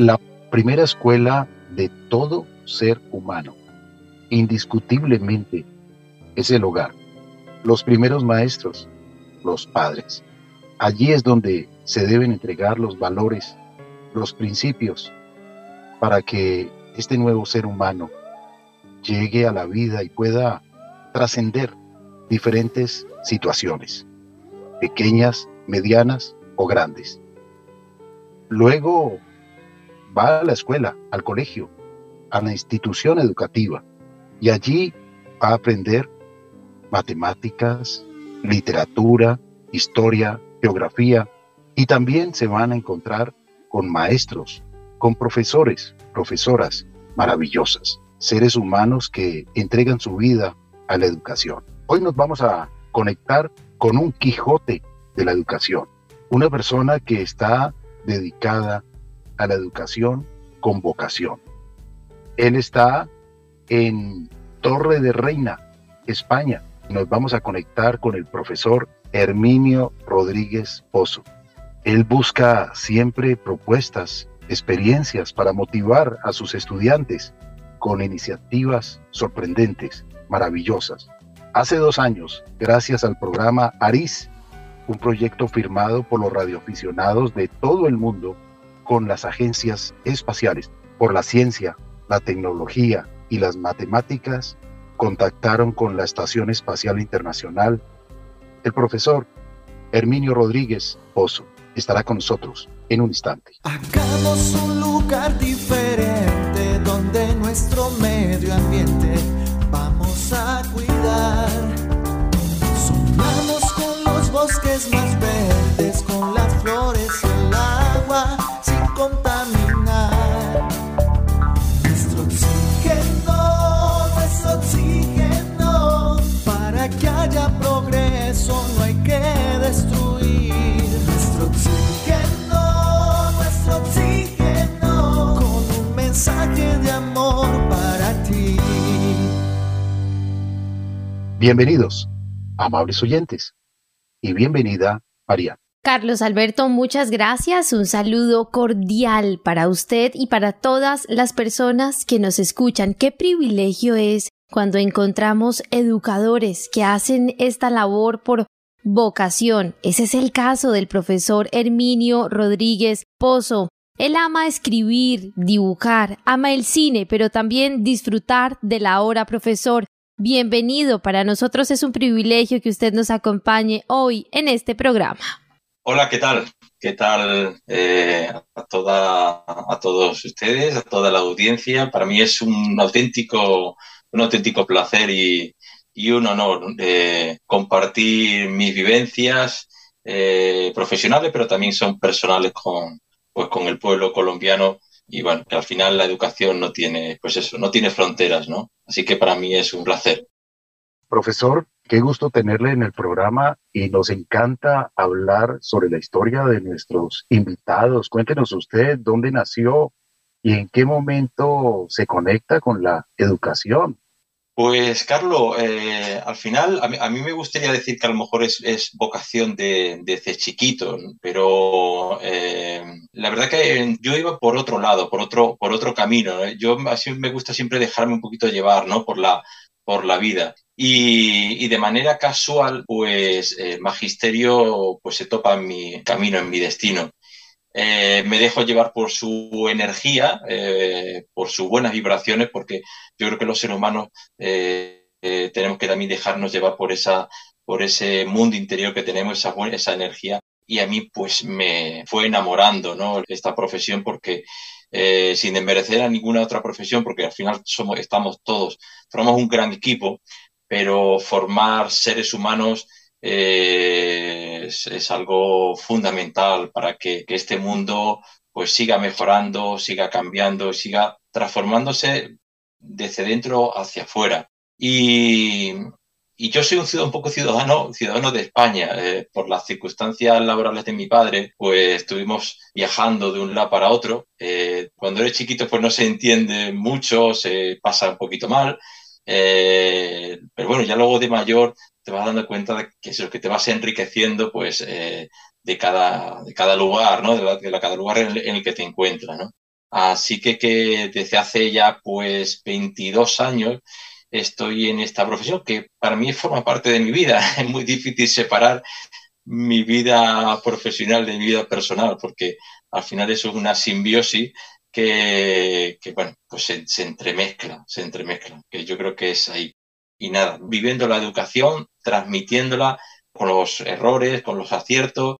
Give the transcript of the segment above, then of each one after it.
la primera escuela de todo ser humano. Indiscutiblemente es el hogar. Los primeros maestros, los padres. Allí es donde se deben entregar los valores, los principios, para que este nuevo ser humano llegue a la vida y pueda trascender diferentes situaciones, pequeñas, medianas o grandes. Luego va a la escuela, al colegio, a la institución educativa y allí va a aprender matemáticas, literatura, historia, geografía y también se van a encontrar con maestros, con profesores, profesoras maravillosas, seres humanos que entregan su vida a la educación. Hoy nos vamos a conectar con un Quijote de la educación, una persona que está dedicada a la educación con vocación. Él está en Torre de Reina, España. Nos vamos a conectar con el profesor Herminio Rodríguez Pozo. Él busca siempre propuestas, experiencias para motivar a sus estudiantes con iniciativas sorprendentes, maravillosas. Hace dos años, gracias al programa ARIS, un proyecto firmado por los radioaficionados de todo el mundo con las agencias espaciales, por la ciencia, la tecnología y las matemáticas, contactaron con la Estación Espacial Internacional. El profesor Herminio Rodríguez Pozo estará con nosotros en un instante. Hagamos un lugar diferente donde nuestro medio ambiente vamos a cuidar. Sumamos con los bosques más verdes, con las flores y el agua, contaminar. Nuestro oxígeno, nuestro oxígeno, para que haya progreso no hay que destruir. Nuestro oxígeno, nuestro oxígeno, con un mensaje de amor para ti. Bienvenidos, amables oyentes, y bienvenida, María. Carlos Alberto, muchas gracias. Un saludo cordial para usted y para todas las personas que nos escuchan. Qué privilegio es cuando encontramos educadores que hacen esta labor por vocación. Ese es el caso del profesor Herminio Rodríguez Pozo. Él ama escribir, dibujar, ama el cine, pero también disfrutar de la hora profesor. Bienvenido, para nosotros es un privilegio que usted nos acompañe hoy en este programa. Hola, ¿qué tal? ¿Qué tal eh, a, toda, a todos ustedes, a toda la audiencia? Para mí es un auténtico, un auténtico placer y, y un honor eh, compartir mis vivencias eh, profesionales, pero también son personales con, pues, con el pueblo colombiano. Y bueno, al final la educación no tiene, pues eso, no tiene fronteras, ¿no? Así que para mí es un placer. Profesor, qué gusto tenerle en el programa y nos encanta hablar sobre la historia de nuestros invitados. Cuéntenos usted dónde nació y en qué momento se conecta con la educación. Pues, Carlos, eh, al final a mí, me gustaría decir que a lo mejor es, vocación de, desde chiquito, pero eh, la verdad que yo iba por otro lado, por otro, por otro camino. Yo así me gusta siempre dejarme un poquito llevar ¿no? por, la, por la vida. Y, de manera casual, pues eh, magisterio pues se topa en mi camino, en mi destino. Eh, me dejo llevar por su energía, eh, por sus buenas vibraciones, porque yo creo que los seres humanos eh, tenemos que también dejarnos llevar por, esa, por ese mundo interior que tenemos, esa, esa energía. Y a mí pues me fue enamorando ¿no? esta profesión porque sin desmerecer a ninguna otra profesión, porque al final somos, estamos todos, formamos un gran equipo, pero formar seres humanos eh, es, algo fundamental para que, que, este mundo pues siga mejorando, siga cambiando, siga transformándose desde dentro hacia afuera. Y, y yo soy un, un poco ciudadano, ciudadano de España. Eh, por las circunstancias laborales de mi padre, pues estuvimos viajando de un lado para otro. Eh, cuando eres chiquito, pues no se entiende mucho, se pasa un poquito mal. Eh, pero bueno, ya luego de mayor te vas dando cuenta de que es lo que te vas enriqueciendo pues eh, de, cada, de cada lugar, ¿no? De, la, de la, cada lugar en el, en el, que te encuentras, ¿no? Así que, que desde hace ya pues 22 años estoy en esta profesión que para mí forma parte de mi vida. Es muy difícil separar mi vida profesional de mi vida personal porque al final eso es una simbiosis que, bueno, pues se, entremezcla, se entremezcla, que yo creo que es ahí. Y nada, viviendo la educación, transmitiéndola con los errores, con los aciertos,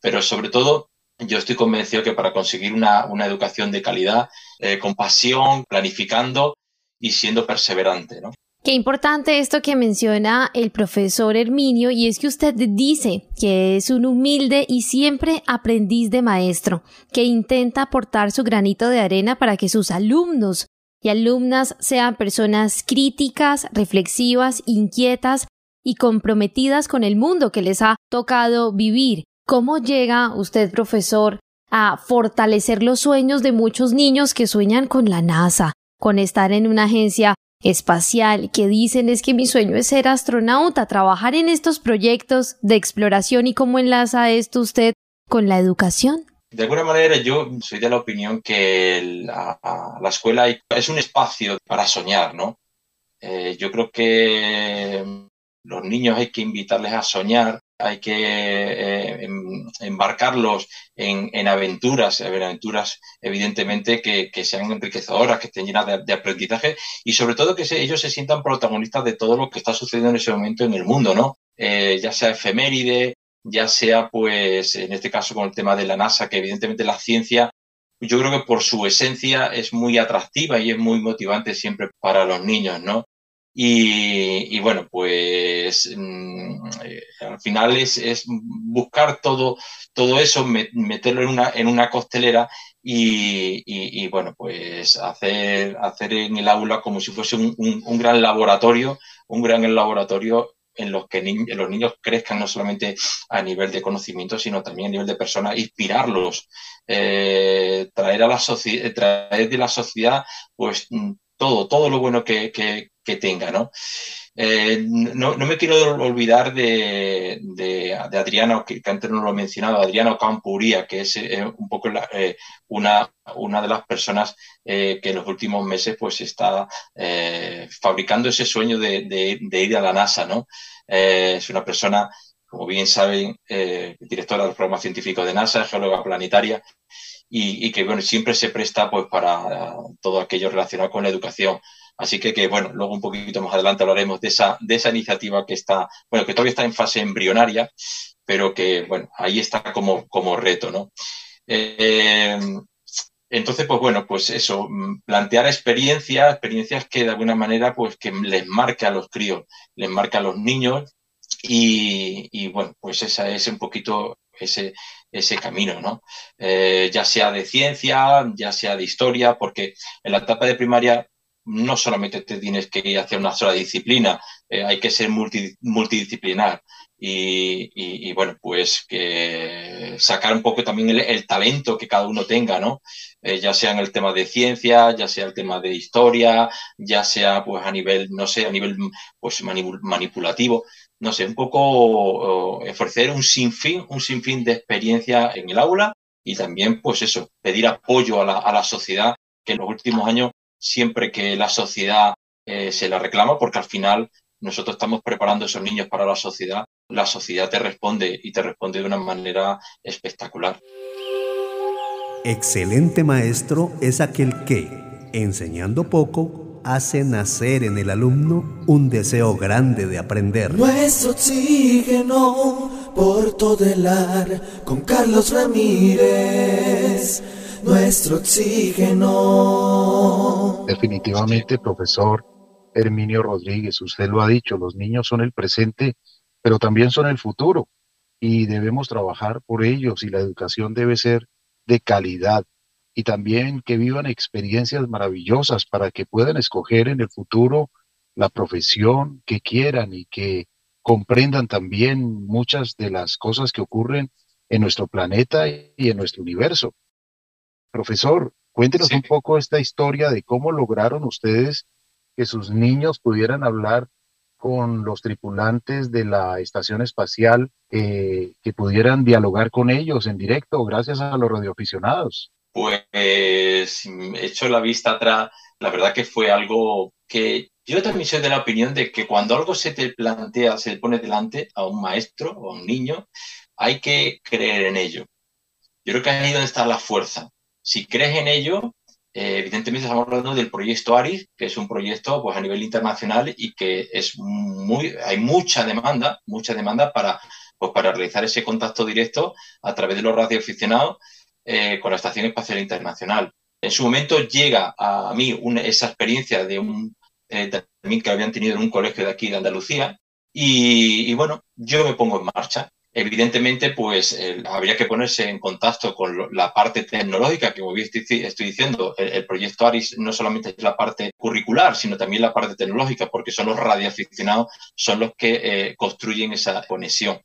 pero sobre todo yo estoy convencido que para conseguir una, una educación de calidad, eh, con pasión, planificando y siendo perseverante, ¿no? Qué importante esto que menciona el profesor Herminio y es que usted dice que es un humilde y siempre aprendiz de maestro, que intenta aportar su granito de arena para que sus alumnos y alumnas sean personas críticas, reflexivas, inquietas y comprometidas con el mundo que les ha tocado vivir. ¿Cómo llega usted, profesor, a fortalecer los sueños de muchos niños que sueñan con la NASA, con estar en una agencia espacial, que dicen es que mi sueño es ser astronauta, trabajar en estos proyectos de exploración y cómo enlaza esto usted con la educación? De alguna manera yo soy de la opinión que la, escuela es un espacio para soñar, ¿no? Eh, yo creo que los niños hay que invitarles a soñar, hay que eh, em, embarcarlos en, aventuras, aventuras evidentemente que, sean enriquecedoras, que estén llenas de, aprendizaje y sobre todo que ellos se sientan protagonistas de todo lo que está sucediendo en ese momento en el mundo, ¿no? Eh, ya sea efeméride, ya sea pues en este caso con el tema de la NASA, que evidentemente la ciencia yo creo que por su esencia es muy atractiva y es muy motivante siempre para los niños, ¿no? Y, bueno, pues mm, eh, al final es, es, buscar todo, todo eso, meterlo en una, en una costelera y, y, bueno, pues hacer, hacer en el aula como si fuese un, un, gran laboratorio, un gran laboratorio en los que los niños crezcan no solamente a nivel de conocimiento, sino también a nivel de persona, inspirarlos, eh, traer a la traer de la sociedad, pues todo, todo lo bueno que, que tenga, ¿no? Eh, no, no, me quiero olvidar de, de, Adriano, que, antes no lo he mencionado, Adriano Campuría, que es eh, un poco eh, una, una de las personas que en los últimos meses pues está fabricando ese sueño de, de, ir a la NASA, ¿no? es una persona, como bien saben, directora del programa científico de NASA, geóloga planetaria, y, que bueno, siempre se presta pues para todo aquello relacionado con la educación. Así que, que, bueno, luego un poquito más adelante hablaremos de esa, de esa iniciativa que está, bueno, que todavía está en fase embrionaria, pero que, bueno, ahí está como, como reto, ¿no? Eh, entonces, pues bueno, pues eso, mm, plantear experiencias, experiencias que de alguna manera, pues que les marque a los críos, les marque a los niños y, y bueno, pues esa es un poquito ese, ese camino, ¿no? Eh, ya sea de ciencia, ya sea de historia, porque en la etapa de primaria no solamente te tienes que ir hacia una sola disciplina, eh, hay que ser multidisciplinar. Y, bueno, pues que sacar un poco también el, talento que cada uno tenga, ¿no? Eh, ya sea en el tema de ciencia, ya sea el tema de historia, ya sea pues a nivel, no sé, a nivel pues manipulativo, no sé, un poco ofrecer un sinfín, un de experiencia en el aula y también pues eso, pedir apoyo a la, a la sociedad que en los últimos años siempre que la sociedad eh, se la reclama, porque al final nosotros estamos preparando a esos niños para la sociedad, la sociedad te responde y te responde de una manera espectacular. Excelente maestro es aquel que, enseñando poco, hace nacer en el alumno un deseo grande de aprender. Nuestro oxígeno por todo el ar con Carlos Ramírez nuestro oxígeno. Definitivamente, profesor Herminio Rodríguez, usted lo ha dicho, los niños son el presente, pero también son el futuro y debemos trabajar por ellos y la educación debe ser de calidad y también que vivan experiencias maravillosas para que puedan escoger en el futuro la profesión que quieran y que comprendan también muchas de las cosas que ocurren en nuestro planeta y en nuestro universo. Profesor, cuéntenos un poco esta historia de cómo lograron ustedes que sus niños pudieran hablar con los tripulantes de la estación espacial, eh, que pudieran dialogar con ellos en directo gracias a los radioaficionados. Pues hecho la vista atrás, la verdad que fue algo que yo también soy de la opinión de que cuando algo se te plantea, se te pone delante a un maestro o a un niño, hay que creer en ello. Yo creo que ahí es donde está la fuerza. Si crees en ello, eh, evidentemente estamos hablando del proyecto ARIS, que es un proyecto pues, a nivel internacional y que es muy, hay mucha demanda, mucha demanda para, pues, para realizar ese contacto directo a través de los radioaficionados eh, con la Estación Espacial Internacional. En su momento llega a mí esa experiencia de un eh, que habían tenido en un colegio de aquí de Andalucía y bueno, yo me pongo en marcha Evidentemente, pues habría que ponerse en contacto con la parte tecnológica, que como estoy, estoy diciendo, el, proyecto ARIS no solamente es la parte curricular, sino también la parte tecnológica, porque son los radioaficionados, son los que eh, construyen esa conexión.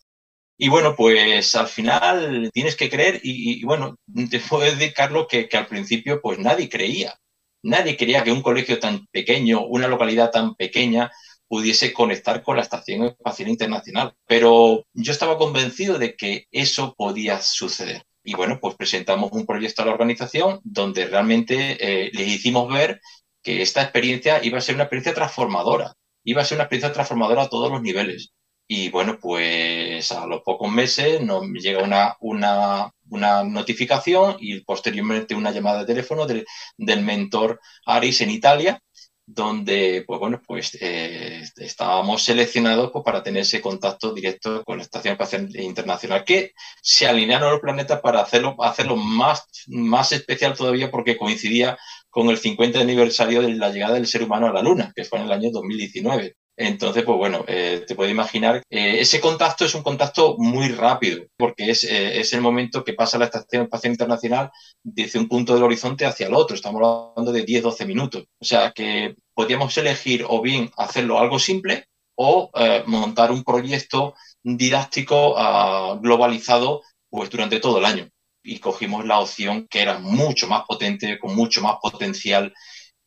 Y bueno, pues al final tienes que creer y, bueno, te puedo decir, Carlos, que, al principio pues nadie creía. Nadie creía que un colegio tan pequeño, una localidad tan pequeña, pudiese conectar con la Estación Espacial Internacional. Pero yo estaba convencido de que eso podía suceder. Y bueno, pues presentamos un proyecto a la organización donde realmente eh, les hicimos ver que esta experiencia iba a ser una experiencia transformadora, iba a ser una experiencia transformadora a todos los niveles. Y bueno, pues a los pocos meses nos llega una, una, una notificación y posteriormente una llamada de teléfono del, mentor Aris en Italia, donde pues bueno, pues eh, estábamos seleccionados pues, para tener ese contacto directo con la Estación Espacial Internacional, que se alinearon los planetas para hacerlo, hacerlo más, más especial todavía porque coincidía con el 50 aniversario de la llegada del ser humano a la Luna, que fue en el año 2019. Entonces, pues bueno, eh, te puedes imaginar, eh, ese contacto es un contacto muy rápido, porque es, eh, es, el momento que pasa la Estación Espacial Internacional desde un punto del horizonte hacia el otro. Estamos hablando de 10-12 minutos. O sea que podíamos elegir o bien hacerlo algo simple o montar un proyecto didáctico ah, globalizado pues durante todo el año. Y cogimos la opción que era mucho más potente, con mucho más potencial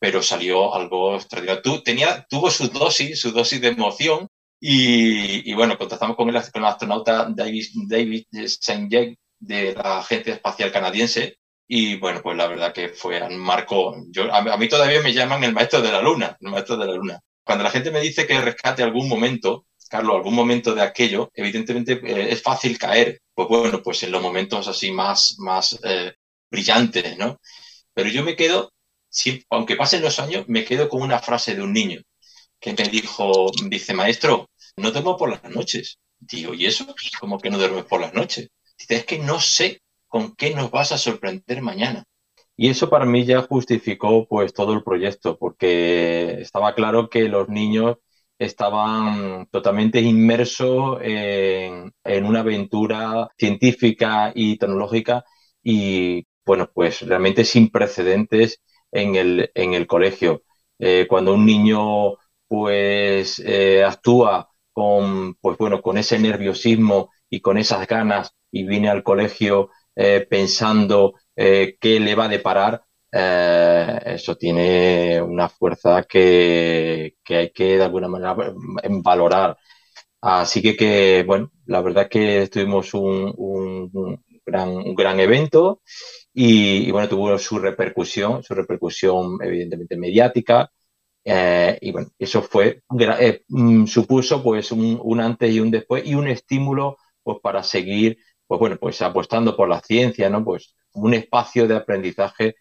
pero salió algo extraordinario. tenía, tuvo su dosis, su dosis de emoción y, bueno, contactamos con el, astronauta David, David St. de la Agencia Espacial Canadiense y bueno, pues la verdad que fue un marco, yo, a, mí todavía me llaman el maestro de la luna, el maestro de la luna. Cuando la gente me dice que rescate algún momento, Carlos, algún momento de aquello, evidentemente eh, es fácil caer, pues bueno, pues en los momentos así más, más eh, brillantes, ¿no? Pero yo me quedo aunque pasen los años, me quedo con una frase de un niño que me dijo, dice, maestro, no duermo por las noches. Digo, ¿y eso? ¿Cómo que no duermes por las noches? Dice, es que no sé con qué nos vas a sorprender mañana. Y eso para mí ya justificó pues todo el proyecto, porque estaba claro que los niños estaban totalmente inmersos en, en una aventura científica y tecnológica y bueno, pues realmente sin precedentes en el, en el colegio. Eh, cuando un niño pues eh, actúa con, pues, bueno, con ese nerviosismo y con esas ganas y viene al colegio eh, pensando qué le va a deparar, eso tiene una fuerza que, que, hay que de alguna manera valorar. Así que, que bueno, la verdad que tuvimos un, un, gran, un gran evento y, bueno, tuvo su repercusión, su repercusión evidentemente mediática. Eh, y bueno, eso fue, eh, mm, supuso pues un, antes y un después y un estímulo pues para seguir, pues bueno, pues apostando por la ciencia, ¿no? Pues un espacio de aprendizaje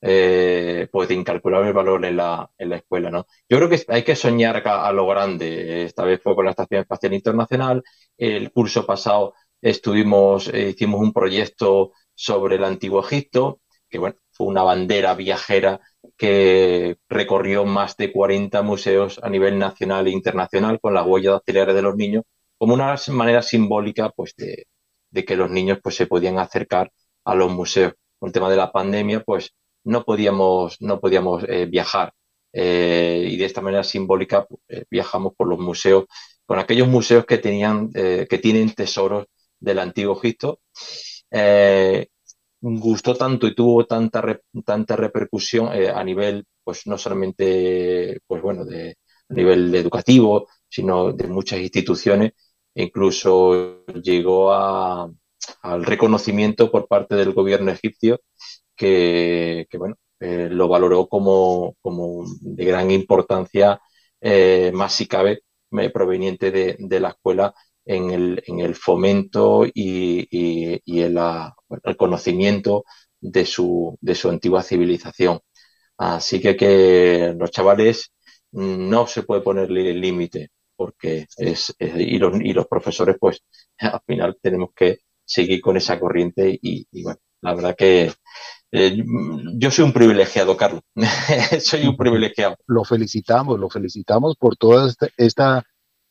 eh, pues de incalculable valor en la, en la escuela, ¿no? Yo creo que hay que soñar a, a, lo grande. Esta vez fue con la Estación Espacial Internacional. El curso pasado estuvimos, hicimos un proyecto sobre el antiguo Egipto, que bueno, fue una bandera viajera que recorrió más de 40 museos a nivel nacional e internacional con las huellas dactilares de los niños, como una manera simbólica pues, de, que los niños pues, se podían acercar a los museos. Con el tema de la pandemia, pues no podíamos, no podíamos eh, viajar. Eh, y de esta manera simbólica pues, eh, viajamos por los museos, con aquellos museos que, tenían, que tienen tesoros del antiguo Egipto. Eh, gustó tanto y tuvo tanta, tanta repercusión eh, a nivel, pues no solamente, pues bueno, de, a nivel educativo, sino de muchas instituciones, e incluso llegó a, al reconocimiento por parte del gobierno egipcio que, bueno, eh, lo valoró como, como, de gran importancia, más si cabe, proveniente de, la escuela en el, en el fomento y, y, el, el, conocimiento de su, de su antigua civilización. Así que que los chavales no se puede ponerle el límite porque es, y, los, y, los, profesores pues al final tenemos que seguir con esa corriente y, bueno, la verdad que eh, yo soy un privilegiado, Carlos, soy un privilegiado. Lo felicitamos, lo felicitamos por toda esta, esta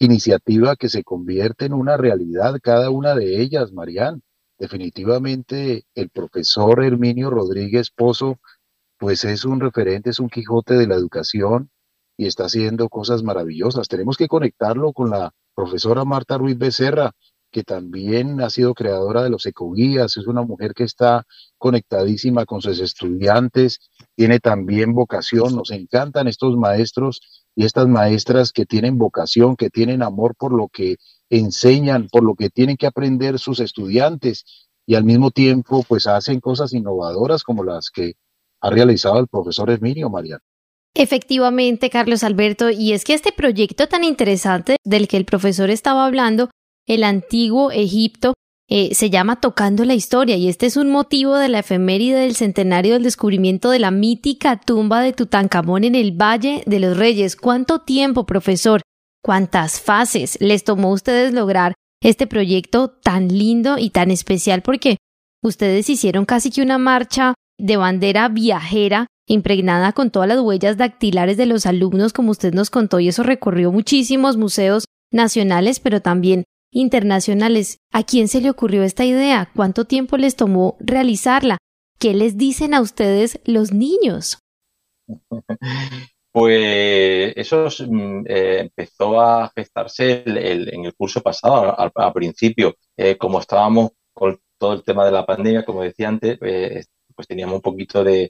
iniciativa que se convierte en una realidad, cada una de ellas, Marián. Definitivamente el profesor Herminio Rodríguez Pozo, pues es un referente, es un Quijote de la educación y está haciendo cosas maravillosas. Tenemos que conectarlo con la profesora Marta Ruiz Becerra, que también ha sido creadora de los ecoguías, es una mujer que está conectadísima con sus estudiantes, tiene también vocación, nos encantan estos maestros y estas maestras que tienen vocación, que tienen amor por lo que enseñan, por lo que tienen que aprender sus estudiantes y al mismo tiempo pues hacen cosas innovadoras como las que ha realizado el profesor Emilio Mariano. Efectivamente, Carlos Alberto, y es que este proyecto tan interesante del que el profesor estaba hablando, el antiguo Egipto, eh, se llama Tocando la Historia, y este es un motivo de la efeméride del centenario del descubrimiento de la mítica tumba de Tutankamón en el Valle de los Reyes. ¿Cuánto tiempo, profesor? ¿Cuántas fases les tomó a ustedes lograr este proyecto tan lindo y tan especial? Porque ustedes hicieron casi que una marcha de bandera viajera impregnada con todas las huellas dactilares de los alumnos, como usted nos contó, y eso recorrió muchísimos museos nacionales, pero también internacionales. ¿A quién se le ocurrió esta idea? ¿Cuánto tiempo les tomó realizarla? ¿Qué les dicen a ustedes los niños? Pues eso mm, eh, empezó a gestarse en el curso pasado, al, principio. Eh, como estábamos con todo el tema de la pandemia, como decía antes, eh, pues teníamos un poquito de,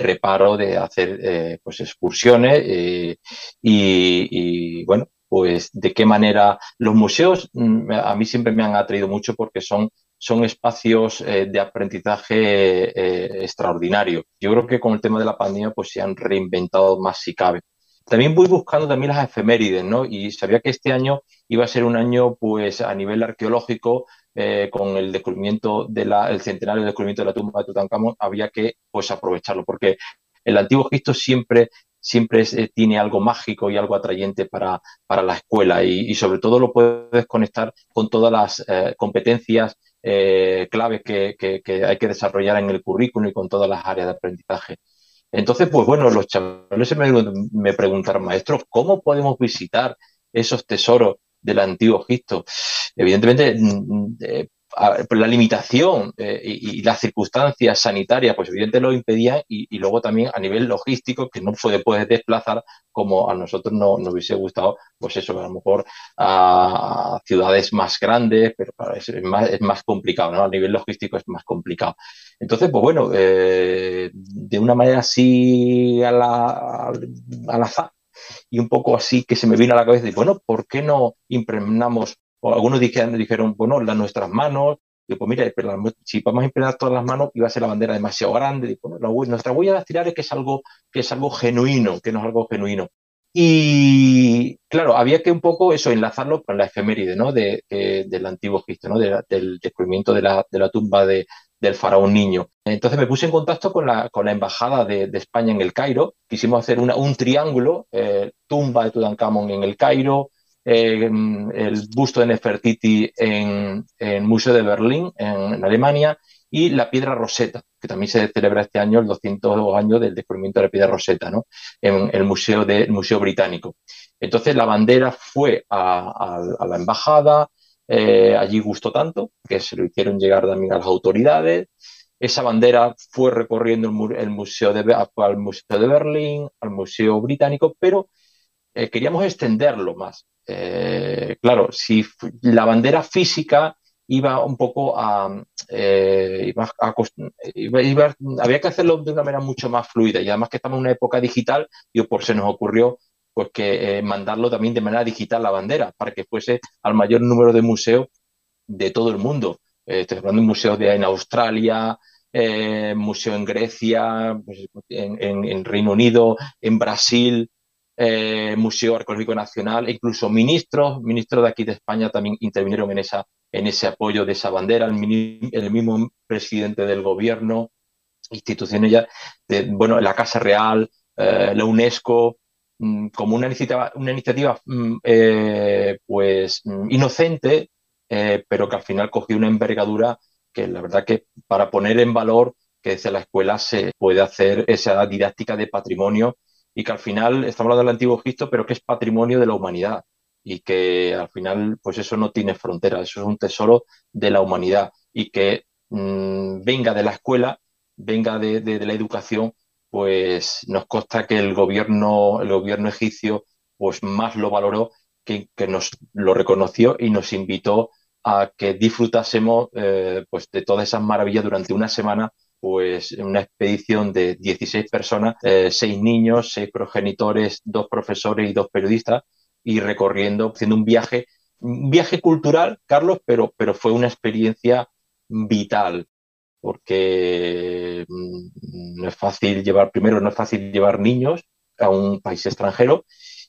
reparo de hacer eh, pues excursiones y, bueno, pues de qué manera los museos mm, a mí siempre me han atraído mucho porque son, son espacios eh, de aprendizaje extraordinario. Yo creo que con el tema de la pandemia pues se han reinventado más si cabe. También voy buscando también las efemérides, ¿no? Y sabía que este año iba a ser un año, pues, a nivel arqueológico, eh, con el descubrimiento de la, el centenario del descubrimiento de la tumba de Tutankamón, había que pues aprovecharlo, porque el antiguo Egipto siempre, siempre eh, tiene algo mágico y algo atrayente para, para la escuela y, sobre todo lo puedes conectar con todas las eh, competencias claves que, que, hay que desarrollar en el currículum y con todas las áreas de aprendizaje. Entonces, pues bueno, los chavales me, me preguntaron, maestros, ¿cómo podemos visitar esos tesoros del antiguo Egipto. Evidentemente, mm, mm, eh, la limitación eh, y, las circunstancias sanitarias, pues evidentemente lo impedían y, luego también a nivel logístico, que no puede, puedes desplazar como a nosotros no, nos hubiese gustado, pues eso, a lo mejor a ciudades más grandes, pero es, más, es más complicado, ¿no? A nivel logístico es más complicado. Entonces, pues bueno, eh, de una manera así a la, al azar, y un poco así que se me vino a la cabeza, y bueno, ¿por qué no impregnamos? O algunos dijeron, dijeron bueno, las nuestras manos, y pues mira, si vamos a impregnar todas las manos, iba a ser la bandera demasiado grande. Y, bueno, nuestra huella dactilar es que es algo que es algo genuino, que no es algo genuino. Y claro, había que un poco eso, enlazarlo con la efeméride, ¿no? De, del antiguo Egipto, ¿no? del descubrimiento de la, de la tumba de, del faraón niño. Entonces me puse en contacto con la, con la embajada de, España en el Cairo. Quisimos hacer una, un triángulo, eh, tumba de Tutankamón en el Cairo, eh, el busto de Nefertiti en, el Museo de Berlín, en, Alemania, y la piedra Rosetta, que también se celebra este año, el 200 años del descubrimiento de la piedra Rosetta, ¿no? en el Museo, de, Museo Británico. Entonces la bandera fue a, a la embajada, eh, allí gustó tanto que se lo hicieron llegar también a las autoridades. Esa bandera fue recorriendo el, museo de, al Museo de Berlín, al Museo Británico, pero eh, queríamos extenderlo más. Eh, claro, si la bandera física iba un poco a, había que hacerlo de una manera mucho más fluida y además que estamos en una época digital y por se nos ocurrió pues que eh, mandarlo también de manera digital la bandera, para que fuese al mayor número de museos de todo el mundo. Eh, estoy hablando de museos de, en Australia, eh, museo en Grecia, pues, en, Reino Unido, en Brasil, eh, Museo Arqueológico Nacional, incluso ministros, ministros de aquí de España también intervinieron en, esa, en ese apoyo de esa bandera, el, mismo presidente del gobierno, instituciones ya, bueno, la Casa Real, la UNESCO, mm, como una iniciativa, una iniciativa mm, pues mm, inocente, pero que al final cogió una envergadura que la verdad que para poner en valor que desde la escuela se puede hacer esa didáctica de patrimonio y que al final estamos hablando del antiguo Egipto, pero que es patrimonio de la humanidad y que al final pues eso no tiene fronteras, eso es un tesoro de la humanidad y que mm, venga de la escuela, venga de, la educación, pues nos consta que el gobierno, el gobierno egipcio pues más lo valoró que, que nos lo reconoció y nos invitó a que disfrutásemos eh, pues de todas esas maravillas durante una semana pues una expedición de 16 personas, eh, seis niños, seis progenitores, dos profesores y dos periodistas, y recorriendo, haciendo un viaje, un viaje cultural, Carlos, pero, pero fue una experiencia vital, porque mm, no es fácil llevar, primero no es fácil llevar niños a un país extranjero,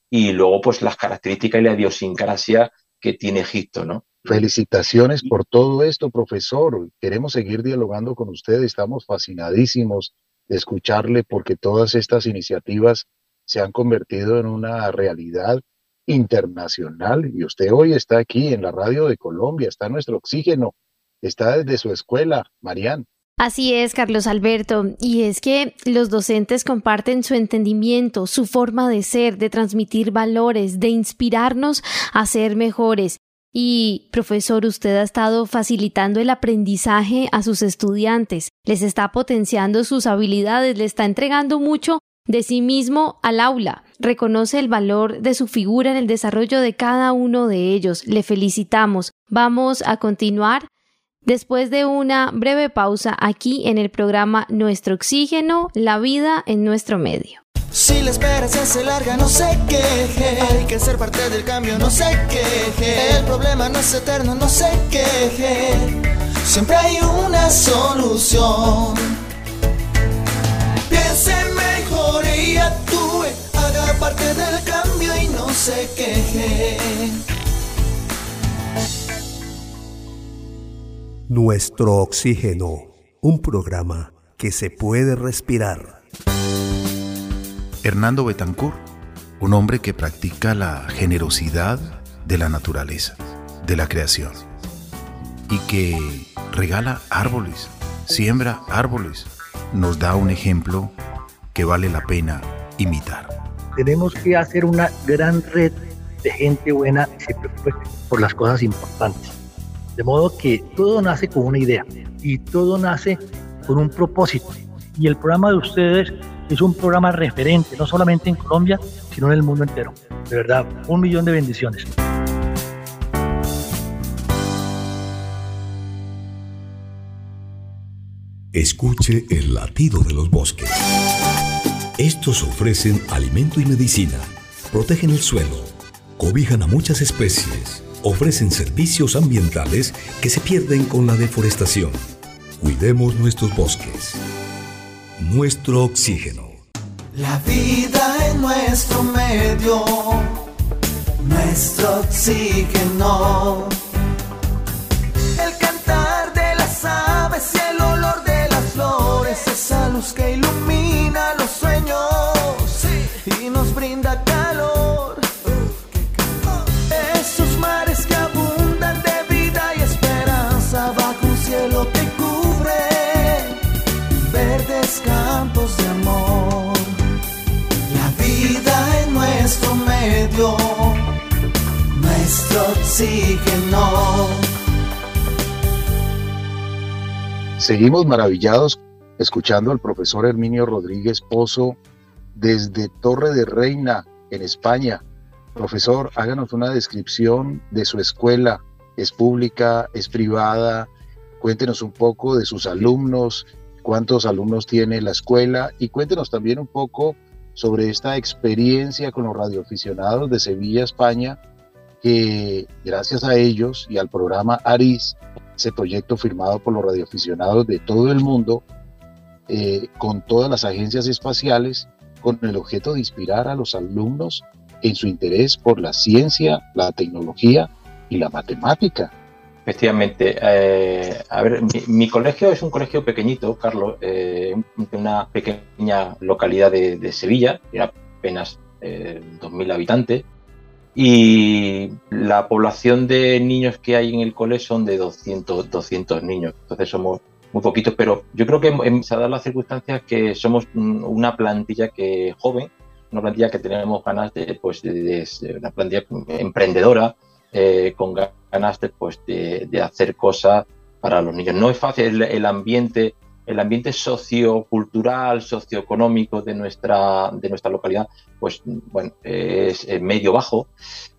y luego pues las características y la idiosincrasia que tiene Egipto, ¿no? Felicitaciones por todo esto, profesor. Queremos seguir dialogando con usted. Estamos fascinadísimos de escucharle porque todas estas iniciativas se han convertido en una realidad internacional y usted hoy está aquí en la radio de Colombia, está nuestro oxígeno, está desde su escuela, Marían. Así es, Carlos Alberto, y es que los docentes comparten su entendimiento, su forma de ser, de transmitir valores, de inspirarnos a ser mejores. Y, profesor, usted ha estado facilitando el aprendizaje a sus estudiantes, les está potenciando sus habilidades, le está entregando mucho de sí mismo al aula. Reconoce el valor de su figura en el desarrollo de cada uno de ellos. Le felicitamos. Vamos a continuar después de una breve pausa aquí en el programa Nuestro Oxígeno, la vida en nuestro medio. Si la espera se larga, no se queje. Hay que ser parte del cambio, no se queje. El problema no es eterno, no se queje. Siempre hay una solución. Piense mejor y actúe. Haga parte del cambio y no se queje. Nuestro oxígeno, un programa que se puede respirar. Hernando Betancourt, un hombre que practica la generosidad de la naturaleza, de la creación, y que regala árboles, siembra árboles, nos da un ejemplo que vale la pena imitar. Tenemos que hacer una gran red de gente buena que se preocupe por las cosas importantes. De modo que todo nace con una idea y todo nace con un propósito. Y el programa de ustedes es un programa referente, no solamente en Colombia, sino en el mundo entero. De verdad, un millón de bendiciones. Escuche el latido de los bosques. Estos ofrecen alimento y medicina, protegen el suelo, cobijan a muchas especies, ofrecen servicios ambientales que se pierden con la deforestación. Cuidemos nuestros bosques nuestro oxígeno. La vida en nuestro medio, nuestro oxígeno. El cantar de las aves y el olor de las flores, esa luz que ilumina los sueños Seguimos maravillados escuchando al profesor Herminio Rodríguez Pozo desde Torre de Reina, en España. Profesor, háganos una descripción de su escuela. ¿Es pública? ¿Es privada? Cuéntenos un poco de sus alumnos, cuántos alumnos tiene la escuela y cuéntenos también un poco sobre esta experiencia con los radioaficionados de Sevilla, España, que gracias a ellos y al programa ARIS ese proyecto firmado por los radioaficionados de todo el mundo, eh, con todas las agencias espaciales, con el objeto de inspirar a los alumnos en su interés por la ciencia, la tecnología y la matemática. Efectivamente. Eh, a ver, mi, colegio es un colegio pequeñito, Carlos, eh, una pequeña localidad de, Sevilla, era apenas eh, 2.000 habitantes, y la población de niños que hay en el cole son de 200, 200 niños, entonces somos muy poquitos, pero yo creo que se dado las circunstancias que somos una plantilla que joven, una plantilla que tenemos ganas de, pues, de una plantilla emprendedora, eh, con ganas de, pues, de, hacer cosas para los niños. No es fácil el, ambiente, el ambiente sociocultural, socioeconómico de nuestra, de nuestra localidad, pues bueno, es medio bajo.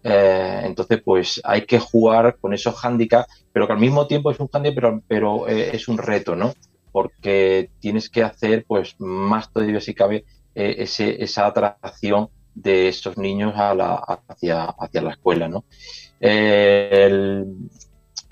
Eh, entonces, pues hay que jugar con esos hándicaps, pero que al mismo tiempo es un hándicap, pero, pero eh, es un reto, ¿no? Porque tienes que hacer, pues, más todavía si cabe, ese, esa atracción de esos niños a la, hacia, hacia la escuela, ¿no?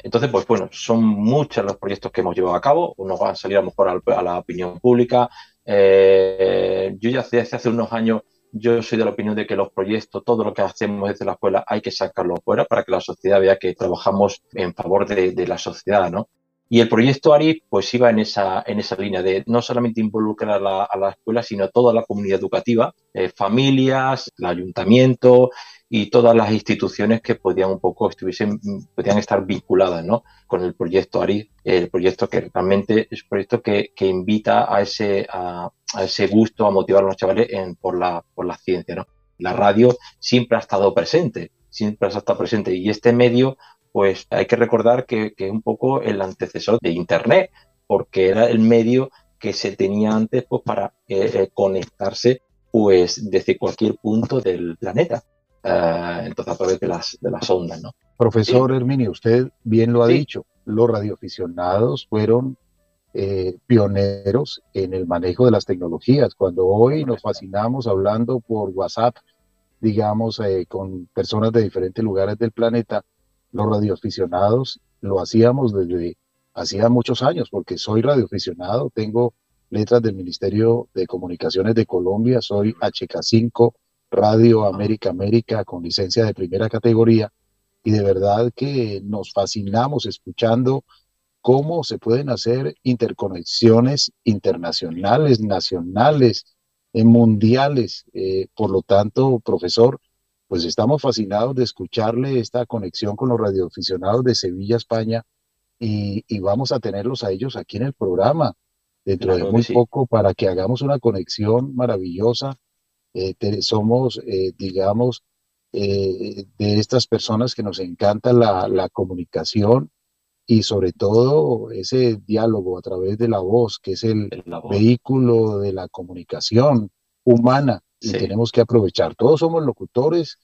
Entonces, pues bueno, son muchos los proyectos que hemos llevado a cabo, unos van a salir a lo mejor a, la opinión pública. Eh, yo ya desde hace unos años, yo soy de la opinión de que los proyectos, todo lo que hacemos desde la escuela, hay que sacarlo fuera para que la sociedad vea que trabajamos en favor de, la sociedad, ¿no? Y el proyecto ARI pues iba en esa, en esa línea de no solamente involucrar a la, escuela, sino a toda la comunidad educativa, eh, familias, el ayuntamiento, y todas las instituciones que podían un poco estuviesen, podían estar vinculadas ¿no? con el proyecto ARI, el proyecto que realmente es un proyecto que, que invita a ese, a, ese gusto, a motivar a los chavales en, por, la, por la ciencia. ¿no? La radio siempre ha estado presente, siempre ha estado presente y este medio, pues hay que recordar que, que es un poco el antecesor de Internet, porque era el medio que se tenía antes pues, para eh, eh, conectarse pues desde cualquier punto del planeta. Eh, entonces a través de las, de las ondas. ¿no? Profesor Herminio, usted bien lo ha dicho, los radioaficionados fueron eh, pioneros en el manejo de las tecnologías. Cuando hoy nos fascinamos hablando por WhatsApp, digamos, eh, con personas de diferentes lugares del planeta, los radioaficionados lo hacíamos desde hacía muchos años, porque soy radioaficionado, tengo letras del Ministerio de Comunicaciones de Colombia, soy HK5 Radio América América con licencia de primera categoría. Y de verdad que nos fascinamos escuchando cómo se pueden hacer interconexiones internacionales, nacionales, eh, mundiales. Eh, por lo tanto, profesor, pues estamos fascinados de escucharle esta conexión con los radioaficionados de Sevilla, España, y, vamos a tenerlos a ellos aquí en el programa. Dentro de muy poco para que hagamos una conexión maravillosa eh, somos, eh, digamos, eh, de estas personas que nos encanta la, la, comunicación y sobre todo ese diálogo a través de la voz, que es el vehículo de la comunicación humana. Y tenemos que aprovechar. Todos somos locutores,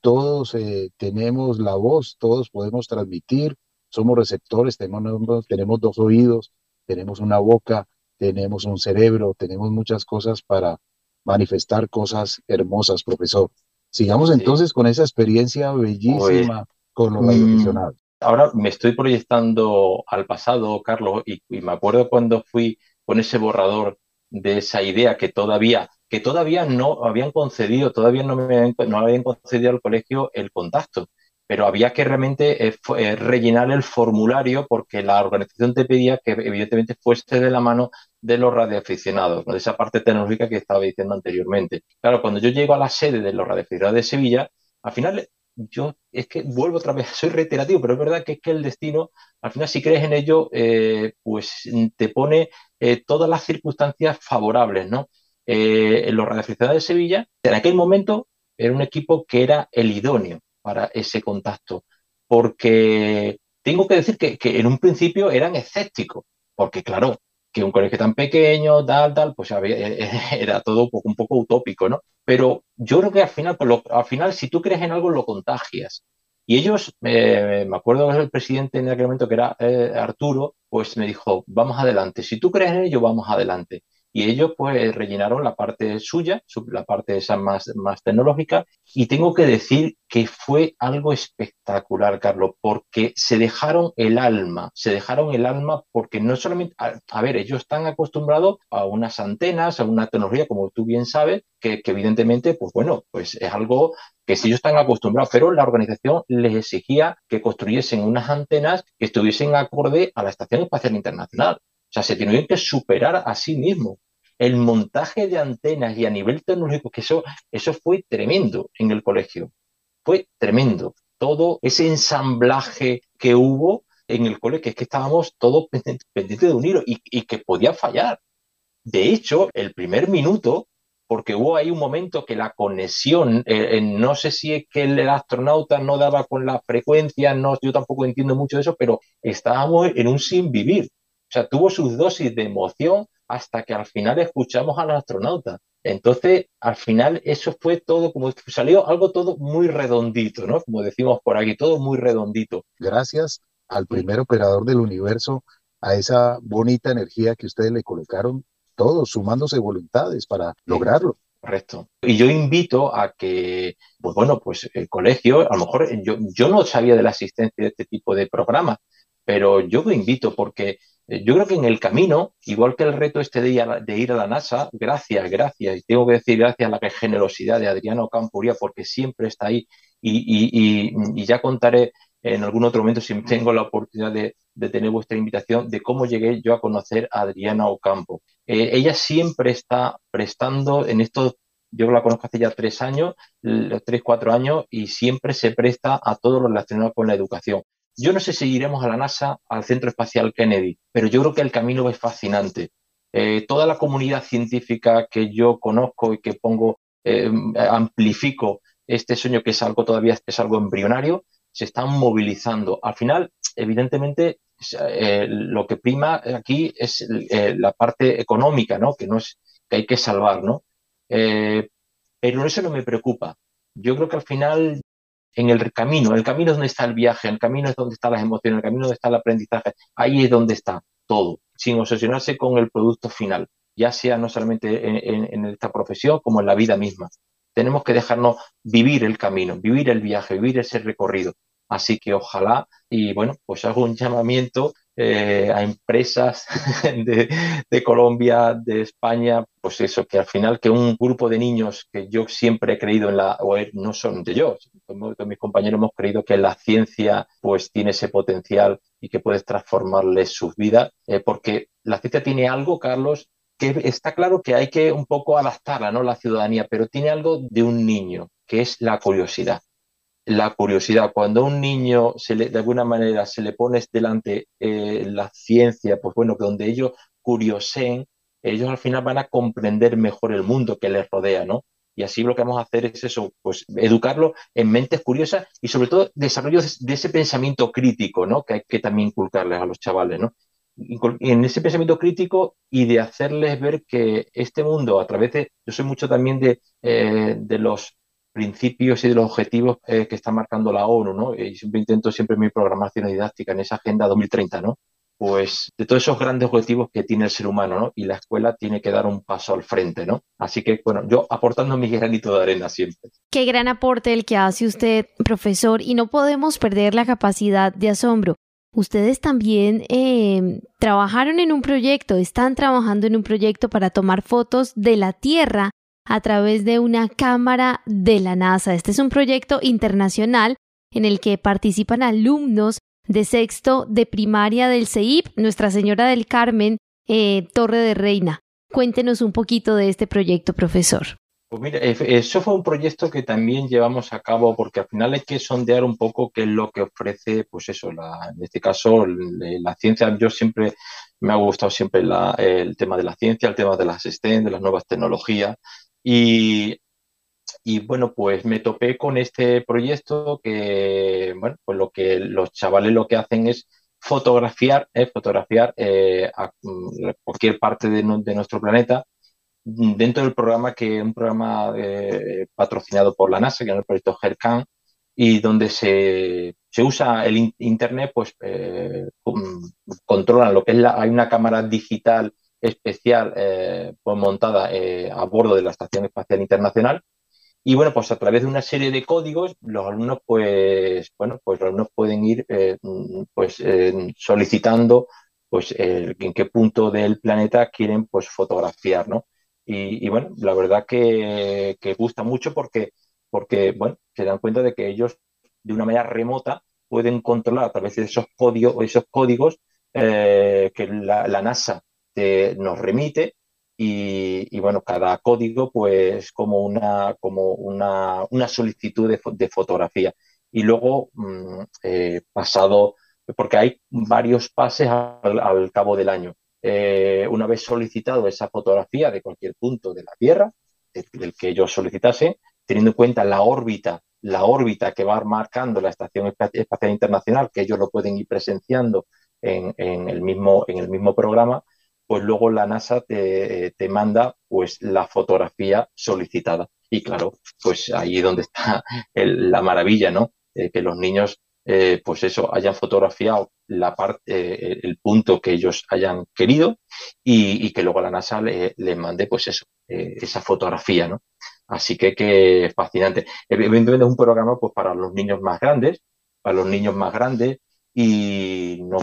todos tenemos la voz, todos podemos transmitir, somos receptores, tenemos, tenemos dos oídos, tenemos una boca, tenemos un cerebro, tenemos muchas cosas para manifestar cosas hermosas, profesor. Sigamos entonces con esa experiencia bellísima con los mm, radioaficionados. Ahora me estoy proyectando al pasado, Carlos, y, me acuerdo cuando fui con ese borrador de esa idea que todavía, que todavía no habían concedido, todavía no me no habían concedido al colegio el contacto pero había que realmente eh, eh, rellenar el formulario porque la organización te pedía que evidentemente fuese de la mano de los radioaficionados, de esa parte tecnológica que estaba diciendo anteriormente. Claro, cuando yo llego a la sede de los radioaficionados de Sevilla, al final yo es que vuelvo otra vez, soy reiterativo, pero es verdad que es que el destino, al final si crees en ello, eh, pues te pone todas las circunstancias favorables, ¿no? los radioaficionados de Sevilla, en aquel momento era un equipo que era el idóneo para ese contacto. Porque tengo que decir que, en un principio eran escépticos, porque claro, que un colegio tan pequeño, tal, tal, pues era todo un poco, utópico, ¿no? Pero yo creo que al final, pues al final, si tú crees en algo, lo contagias. Y ellos, eh, me acuerdo que el presidente en aquel momento, que era eh, Arturo, pues me dijo, vamos adelante, si tú crees en ello, vamos adelante. Y ellos pues rellenaron la parte suya, la parte esa más, más tecnológica y tengo que decir que fue algo espectacular, Carlos, porque se dejaron el alma, se dejaron el alma porque no solamente, a, ver, ellos están acostumbrados a unas antenas, a una tecnología, como tú bien sabes, que, evidentemente, pues bueno, pues es algo que si ellos están acostumbrados, pero la organización les exigía que construyesen unas antenas que estuviesen acorde a la Estación Espacial Internacional. O sea, se tenían que superar a sí mismos el montaje de antenas y a nivel tecnológico, que eso, eso fue tremendo en el colegio. Fue tremendo. Todo ese ensamblaje que hubo en el colegio, es que estábamos todos pendientes de un hilo y, y que podía fallar. De hecho, el primer minuto, porque hubo ahí un momento que la conexión, eh, no sé si es que el astronauta no daba con la frecuencia, no, yo tampoco entiendo mucho de eso, pero estábamos en un sin vivir. O sea, tuvo sus dosis de emoción hasta que al final escuchamos al astronauta. Entonces, al final eso fue todo como salió algo todo muy redondito, ¿no? Como decimos por aquí, todo muy redondito. Gracias al primer operador del universo, a esa bonita energía que ustedes le colocaron, todos sumándose voluntades para lograrlo. Correcto. Y yo invito a que, pues bueno, pues el colegio, a lo mejor yo, yo no sabía de la existencia de este tipo de programa, pero yo lo invito porque yo creo que en el camino, igual que el reto este de ir, a, la NASA, gracias, gracias, y tengo que decir gracias a la generosidad de Adriano Campuria, porque siempre está ahí, y, ya contaré en algún otro momento, si tengo la oportunidad de, tener vuestra invitación, de cómo llegué yo a conocer a Adriana Ocampo. Eh, ella siempre está prestando en estos, yo la conozco hace ya tres años, tres, cuatro años, y siempre se presta a todo lo relacionado con la educación. Yo no sé si iremos a la NASA, al Centro Espacial Kennedy, pero yo creo que el camino es fascinante. Eh, toda la comunidad científica que yo conozco y que pongo, eh, amplifico este sueño que es algo todavía es algo embrionario, se están movilizando. Al final, evidentemente, eh, lo que prima aquí es la parte económica, ¿no? Que no es que hay que salvar, ¿no? pero eso no me preocupa. Yo creo que al final en el camino. El camino es donde está el viaje, el camino es donde están las emociones, el camino es donde está el aprendizaje. Ahí es donde está todo, sin obsesionarse con el producto final, ya sea no solamente en, esta profesión como en la vida misma. Tenemos que dejarnos vivir el camino, vivir el viaje, vivir ese recorrido. Así que ojalá, y bueno, pues hago un llamamiento eh, a empresas de, Colombia, de España, pues eso, que al final que un grupo de niños que yo siempre he creído en la, o no son de yo, todos mis compañeros hemos creído que la ciencia pues tiene ese potencial y que puedes transformarles sus vidas, eh, porque la ciencia tiene algo, Carlos, que está claro que hay que un poco adaptarla, ¿no? La ciudadanía, pero tiene algo de un niño, que es la curiosidad la curiosidad. Cuando a un niño se le, de alguna manera se le pone delante eh, la ciencia, pues bueno, donde ellos curiosen, ellos al final van a comprender mejor el mundo que les rodea, ¿no? Y así lo que vamos a hacer es eso, pues educarlo en mentes curiosas y sobre todo desarrollo de ese pensamiento crítico, ¿no? Que hay que también inculcarles a los chavales, ¿no? En ese pensamiento crítico y de hacerles ver que este mundo, a través de, yo soy mucho también de, eh, de los principios y de los objetivos eh, que está marcando la ONU, ¿no? Y siempre intento siempre mi programación didáctica en esa Agenda 2030, ¿no? Pues de todos esos grandes objetivos que tiene el ser humano, ¿no? Y la escuela tiene que dar un paso al frente, ¿no? Así que, bueno, yo aportando mi granito de arena siempre. Qué gran aporte el que hace usted, profesor, y no podemos perder la capacidad de asombro. Ustedes también eh, trabajaron en un proyecto, están trabajando en un proyecto para tomar fotos de la Tierra a través de una cámara de la NASA. Este es un proyecto internacional en el que participan alumnos de sexto de primaria del CEIP, Nuestra Señora del Carmen, eh, Torre de Reina. Cuéntenos un poquito de este proyecto, profesor. Pues mira, eh, eso fue un proyecto que también llevamos a cabo porque al final hay que sondear un poco qué es lo que ofrece, pues eso, en este caso la ciencia. Yo siempre me ha gustado siempre el tema de la ciencia, el tema de las STEM, de las nuevas tecnologías y, y bueno, pues me topé con este proyecto que, bueno, pues lo que los chavales lo que hacen es fotografiar, eh, fotografiar eh, a mm, cualquier parte de, nuestro planeta dentro del programa que es un programa eh, patrocinado por la NASA, que es el proyecto HERCAN, y donde se, se usa el Internet, pues controlan lo que es la, hay una cámara digital especial pues montada a bordo de la Estación Espacial Internacional y bueno, pues a través de una serie de códigos, los alumnos, pues, bueno, pues los alumnos pueden ir eh, pues, solicitando pues en qué punto del planeta quieren pues fotografiar, ¿no? Y, bueno, la verdad que, gusta mucho porque, porque, bueno, se dan cuenta de que ellos de una manera remota pueden controlar a través de esos códigos, esos códigos eh, que la, NASA nos remite y, bueno, cada código pues como una, como una, una solicitud de, fotografía. Y luego, mm, eh, pasado, porque hay varios pases al, cabo del año. Eh, una vez solicitado esa fotografía de cualquier punto de la Tierra, del que ellos solicitasen, teniendo en cuenta la órbita, la órbita que va marcando la Estación Espacial Internacional, que ellos lo pueden ir presenciando en, en, el, mismo, en el mismo programa, pues luego la NASA te, manda pues la fotografía solicitada. Y claro, pues ahí es donde está la maravilla, ¿no? que los niños, eh, pues eso, hayan fotografiado la parte, eh, el punto que ellos hayan querido y, que luego la NASA les le mande, pues eso, eh, esa fotografía, ¿no? Así que, que fascinante. Evidentemente es un programa pues para los niños más grandes, para los niños más grandes y no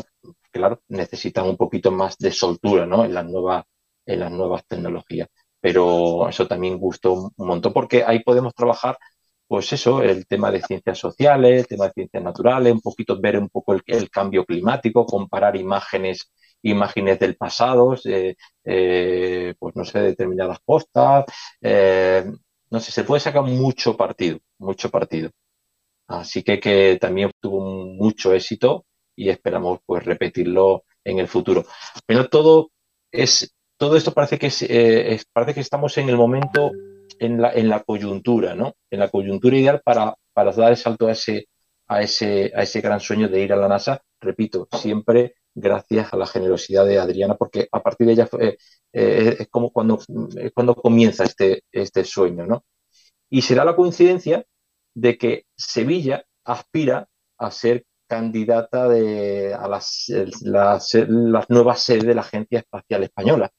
claro, necesitan un poquito más de soltura ¿no? en, las nuevas, en las nuevas tecnologías. Pero eso también gustó un montón porque ahí podemos trabajar, pues eso, el tema de ciencias sociales, el tema de ciencias naturales, un poquito ver un poco el, cambio climático, comparar imágenes imágenes del pasado, eh, eh, pues no sé, determinadas postas, eh, no sé, se puede sacar mucho partido, mucho partido. Así que, que también tuvo mucho éxito y esperamos pues repetirlo en el futuro. Pero todo es todo esto parece que eh, es, parece que estamos en el momento en la, en la coyuntura, ¿no? En la coyuntura ideal para, para dar el salto a ese, a ese, a ese gran sueño de ir a la NASA. Repito, siempre gracias a la generosidad de Adriana, porque a partir de ella eh, es como cuando, cuando comienza este, este sueño, ¿no? Y será la coincidencia de que Sevilla aspira a ser candidata de, a las, las, nuevas sedes de la Agencia Espacial Española.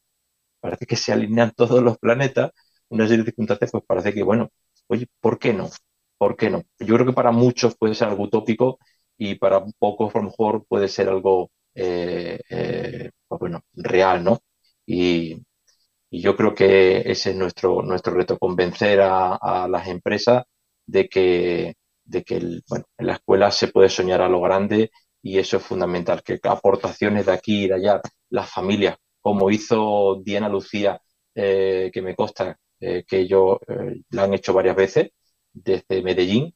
Parece que se alinean todos los planetas, una serie de circunstancias, pues parece que, bueno, oye, ¿por qué no? ¿Por qué no? Yo creo que para muchos puede ser algo utópico y para pocos a lo mejor puede ser algo, eh, eh, pues bueno, real, ¿no? Y, yo creo que ese es nuestro, nuestro reto, convencer a, a las empresas de que, de que bueno, en la escuela se puede soñar a lo grande y eso es fundamental, que aportaciones de aquí y de allá, las familias, como hizo Diana Lucía, eh, que me consta eh, que ellos eh, la han hecho varias veces desde Medellín,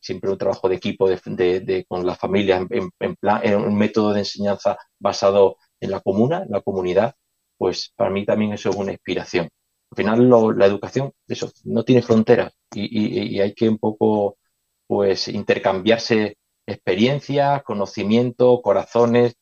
siempre un trabajo de equipo de, con las familias en, plan, en un método de enseñanza basado en la comuna, en la comunidad, pues para mí también eso es una inspiración. Al final la educación, eso, no tiene fronteras y, y hay que un poco pues intercambiarse experiencias, conocimiento, corazones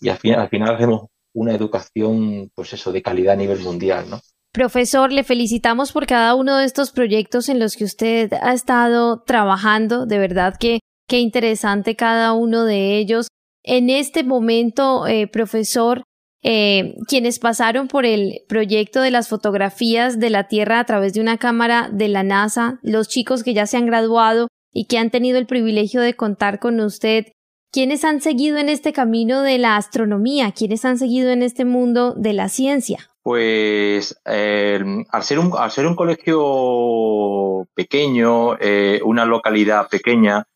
y al final, al final hacemos una educación, pues eso, de calidad a nivel mundial, ¿no? Profesor, le felicitamos por cada uno de estos proyectos en los que usted ha estado trabajando. De verdad que qué interesante cada uno de ellos. En este momento, eh, profesor, eh, quienes pasaron por el proyecto de las fotografías de la Tierra a través de una cámara de la NASA, los chicos que ya se han graduado, y que han tenido el privilegio de contar con usted. ¿Quiénes han seguido en este camino de la astronomía? ¿Quiénes han seguido en este mundo de la ciencia? Pues al, ser un, al ser un colegio pequeño, eh, una localidad pequeña,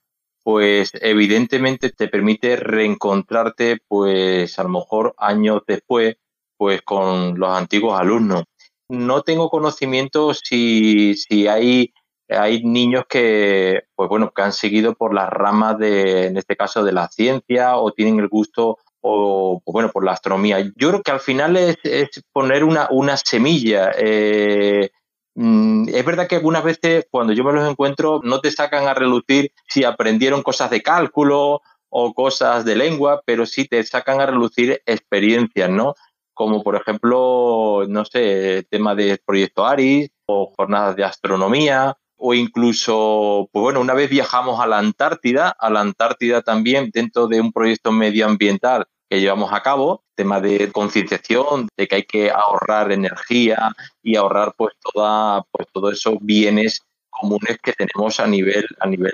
pues evidentemente te permite reencontrarte, pues a lo mejor años después, pues con los antiguos alumnos. No tengo conocimiento si, si hay hay niños que, pues bueno, que han seguido por las ramas de, en este caso, de la ciencia o tienen el gusto o, bueno, por la astronomía. Yo creo que al final es, poner una, una semilla. Eh, mm, es verdad que algunas veces cuando yo me los encuentro no te sacan a relucir si aprendieron cosas de cálculo o cosas de lengua, pero sí te sacan a relucir experiencias, ¿no? Como por ejemplo, no sé, tema de proyecto ARIS o jornadas de astronomía o incluso, pues bueno, una vez viajamos a la Antártida, a la Antártida también dentro de un proyecto medioambiental, que llevamos a cabo, tema de concienciación, de que hay que ahorrar energía y ahorrar pues toda, pues todos esos bienes comunes que tenemos a nivel, a nivel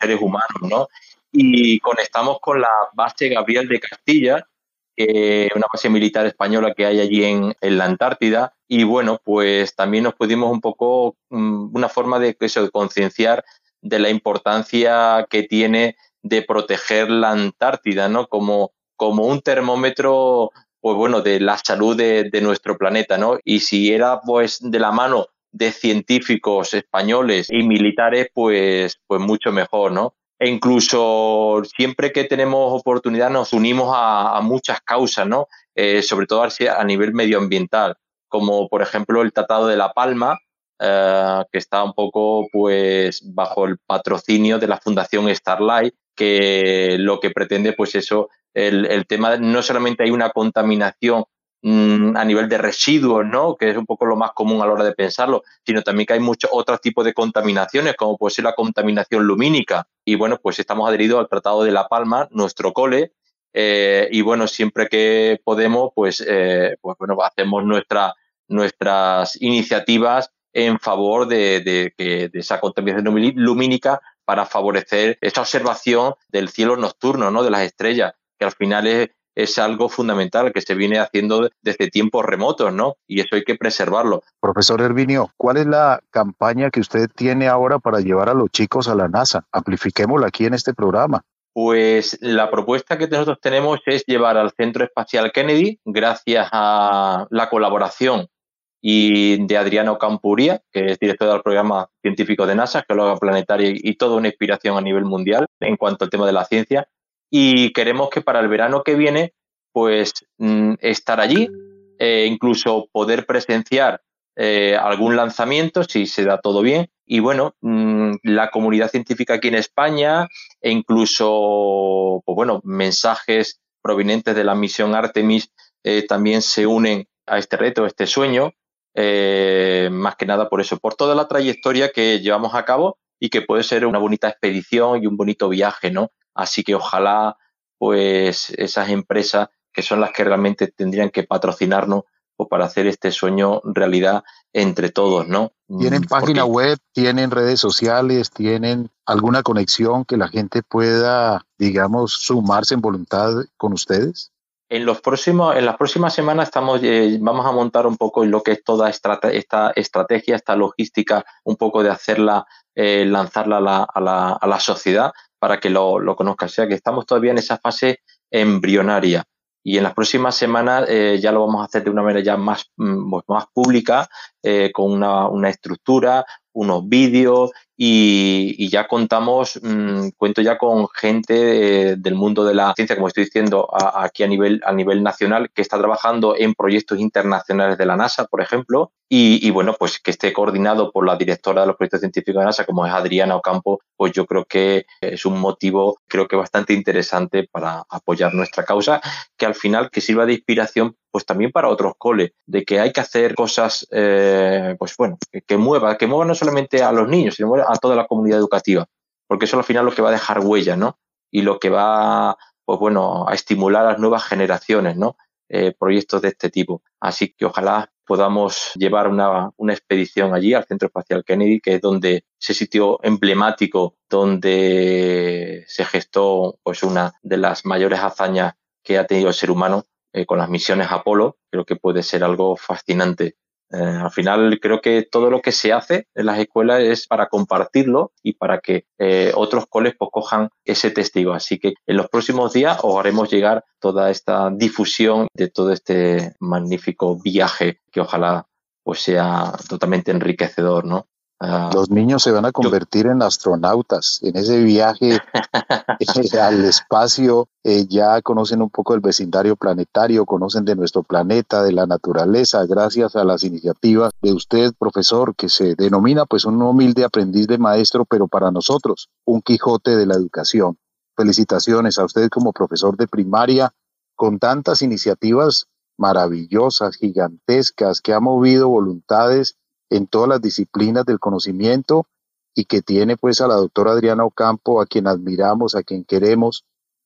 seres humanos, ¿no? Y conectamos con la base Gabriel de Castilla, una base militar española que hay allí en, en, la Antártida. Y bueno, pues también nos pudimos un poco, mm, una forma de concienciar de la importancia que tiene de proteger la Antártida, ¿no? Como, como un termómetro, pues bueno, de la salud de, de nuestro planeta, ¿no? Y si era pues de la mano de científicos españoles y militares, pues, pues mucho mejor, ¿no? E incluso siempre que tenemos oportunidad nos unimos a, muchas causas, ¿no? Eh, sobre todo a nivel medioambiental, como por ejemplo el Tratado de La Palma, eh, que está un poco pues bajo el patrocinio de la Fundación Starlight, que lo que pretende pues eso, el, el tema, no solamente hay una contaminación Mm, a nivel de residuos, ¿no? que es un poco lo más común a la hora de pensarlo, sino también que hay muchos otros tipos de contaminaciones, como puede ser la contaminación lumínica. Y bueno, pues estamos adheridos al Tratado de La Palma, nuestro cole, eh, y bueno, siempre que podemos, pues, eh, pues bueno, hacemos nuestra, nuestras iniciativas en favor de, de, de, esa contaminación lumínica para favorecer esa observación del cielo nocturno, ¿no? de las estrellas, que al final es es algo fundamental que se viene haciendo desde tiempos remotos, ¿no? Y eso hay que preservarlo. Profesor Hervinio, ¿cuál es la campaña que usted tiene ahora para llevar a los chicos a la NASA? Amplifiquémosla aquí en este programa. Pues la propuesta que nosotros tenemos es llevar al Centro Espacial Kennedy, gracias a la colaboración y de Adriano Campuria, que es director del programa científico de NASA, geóloga planetaria y toda una inspiración a nivel mundial en cuanto al tema de la ciencia y queremos que para el verano que viene, pues mm, estar allí, e incluso poder presenciar eh, algún lanzamiento si se da todo bien. Y bueno, mm, la comunidad científica aquí en España e incluso, pues bueno, mensajes provenientes de la misión Artemis eh, también se unen a este reto, a este sueño, más que nada por eso, por toda la trayectoria que llevamos a cabo y que puede ser una bonita expedición y un bonito viaje, ¿no? Así que ojalá pues esas empresas que son las que realmente tendrían que patrocinarnos pues, para hacer este sueño realidad entre todos, ¿no? ¿Tienen mm, página web, tienen redes sociales, tienen alguna conexión que la gente pueda, digamos, sumarse en voluntad con ustedes? En, los próximos, en las próximas semanas estamos, eh, vamos a montar un poco lo que es toda esta, estrategia, esta logística, un poco de hacerla, eh, lanzarla a la, a, la, a la, sociedad para que lo, lo conozcan. O sea que estamos todavía en esa fase embrionaria y en las próximas semanas eh, ya lo vamos a hacer de una manera ya más, mm, pues más pública, eh, con una, una, estructura, unos vídeos y, ya contamos, mm, cuento ya con gente del mundo de la ciencia, como estoy diciendo, aquí a nivel, a nivel nacional, que está trabajando en proyectos internacionales de la NASA, por ejemplo, y, bueno, pues que esté coordinado por la directora de los proyectos científicos de NASA, como es Adriana Ocampo, pues yo creo que es un motivo, creo que bastante interesante para apoyar nuestra causa, que al final que sirva de inspiración pues también para otros coles, de que hay que hacer cosas, eh, pues bueno, que, que mueva, que mueva no solamente a los niños, sino a toda la comunidad educativa, porque eso al final lo que va a dejar huella, ¿no? Y lo que va, pues bueno, a estimular a las nuevas generaciones, ¿no? Eh, proyectos de este tipo. Así que ojalá podamos llevar una, una, expedición allí al Centro Espacial Kennedy, que es donde ese sitio emblemático donde se gestó pues una de las mayores hazañas que ha tenido el ser humano eh, con las misiones Apolo, creo que puede ser algo fascinante eh, al final creo que todo lo que se hace en las escuelas es para compartirlo y para que eh, otros coles pues, cojan ese testigo. Así que en los próximos días os haremos llegar toda esta difusión de todo este magnífico viaje que ojalá pues sea totalmente enriquecedor, ¿no? Ah, Los niños se van a convertir en astronautas en ese viaje eh, al espacio. Eh, ya conocen un poco el vecindario planetario, conocen de nuestro planeta, de la naturaleza, gracias a las iniciativas de usted, profesor, que se denomina pues un humilde aprendiz de maestro, pero para nosotros un Quijote de la educación. Felicitaciones a usted como profesor de primaria con tantas iniciativas maravillosas, gigantescas, que ha movido voluntades en todas las disciplinas del conocimiento y que tiene pues a la doctora Adriana Ocampo, a quien admiramos, a quien queremos,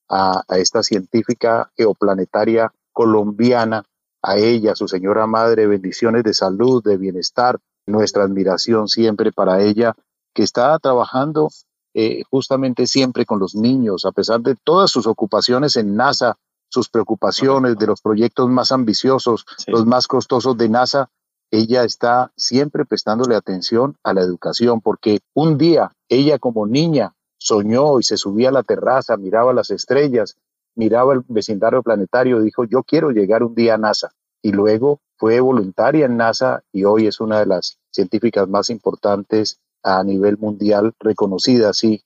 a, a esta científica geoplanetaria colombiana, a ella, su señora madre, bendiciones de salud, de bienestar, nuestra admiración siempre para ella, que está trabajando eh, justamente siempre con los niños, a pesar de todas sus ocupaciones en NASA, sus preocupaciones de los proyectos más ambiciosos, los más costosos de NASA, ella está siempre prestándole atención a la educación, porque un día ella como niña soñó y se subía a la terraza, miraba las estrellas, miraba el vecindario planetario, dijo, yo quiero llegar un día a NASA. Y luego fue voluntaria en NASA y hoy es una de las científicas más importantes a nivel mundial, reconocida así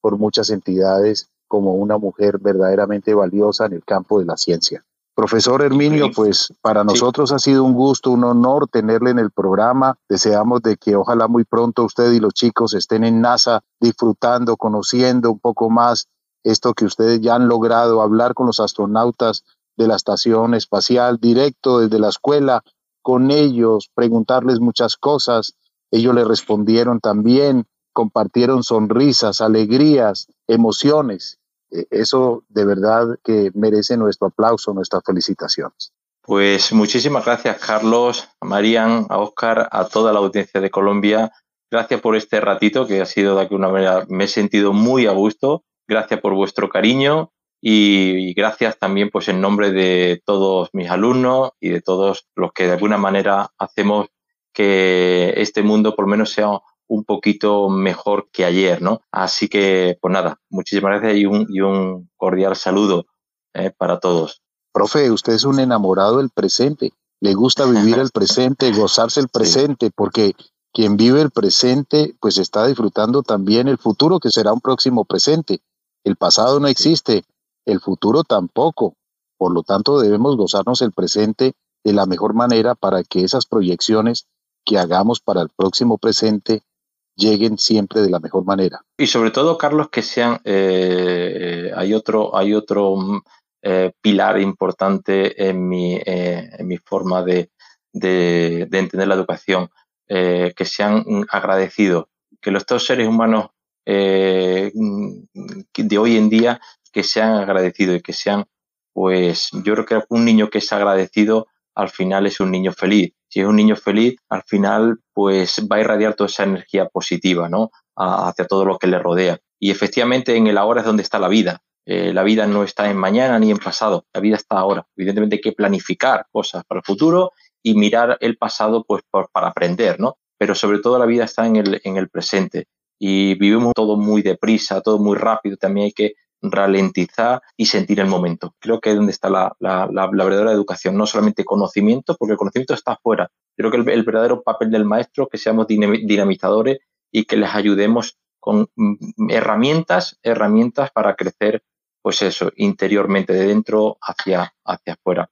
por muchas entidades como una mujer verdaderamente valiosa en el campo de la ciencia. Profesor Herminio, pues para nosotros ha sido un gusto, un honor tenerle en el programa. Deseamos de que ojalá muy pronto usted y los chicos estén en NASA disfrutando, conociendo un poco más esto que ustedes ya han logrado, hablar con los astronautas de la estación espacial directo desde la escuela, con ellos, preguntarles muchas cosas. Ellos le respondieron también, compartieron sonrisas, alegrías, emociones. E, eso de verdad que merece nuestro aplauso, nuestras felicitaciones. Pues muchísimas gracias, Carlos, a Marian, a Oscar, a toda la audiencia de Colombia. Gracias por este ratito que ha sido de alguna manera, me he sentido muy a gusto. Gracias por vuestro cariño y, gracias también pues en nombre de todos mis alumnos y de todos los que de alguna manera hacemos que este mundo por lo menos sea un poquito mejor que ayer, ¿no? Así que, pues nada, muchísimas gracias y un, y un cordial saludo eh, para todos. Profe, usted es un enamorado del presente. Le gusta vivir el presente, gozarse el presente, porque quien vive el presente, pues está disfrutando también el futuro, que será un próximo presente. El pasado no existe, el futuro tampoco. Por lo tanto, debemos gozarnos el presente de la mejor manera para que esas proyecciones que hagamos para el próximo presente lleguen siempre de la mejor manera. Y sobre todo, Carlos, que sean, eh, hay otro, hay otro eh, pilar importante en mi, eh, en mi forma de, de, entender la educación, que sean agradecidos, que los dos seres humanos de hoy en día que sean agradecidos y que sean, pues yo creo que un niño que es agradecido al final es un niño feliz si es un niño feliz, al final pues va a irradiar toda esa energía positiva, ¿no? hacia todo lo que le rodea. Y efectivamente en el ahora es donde está la vida. Eh, la vida no está en mañana ni en pasado, la vida está ahora. Evidentemente hay que planificar cosas para el futuro y mirar el pasado pues para aprender, ¿no? Pero sobre todo la vida está en el, en el presente y vivimos todo muy deprisa, todo muy rápido, también hay que ralentizar y sentir el momento. Creo que es donde está la, verdadera educación, no solamente conocimiento, porque el conocimiento está afuera. Creo que el, verdadero papel del maestro es que seamos dinamizadores y que les ayudemos con mm, herramientas, herramientas para crecer, pues eso, interiormente, de dentro hacia, hacia afuera.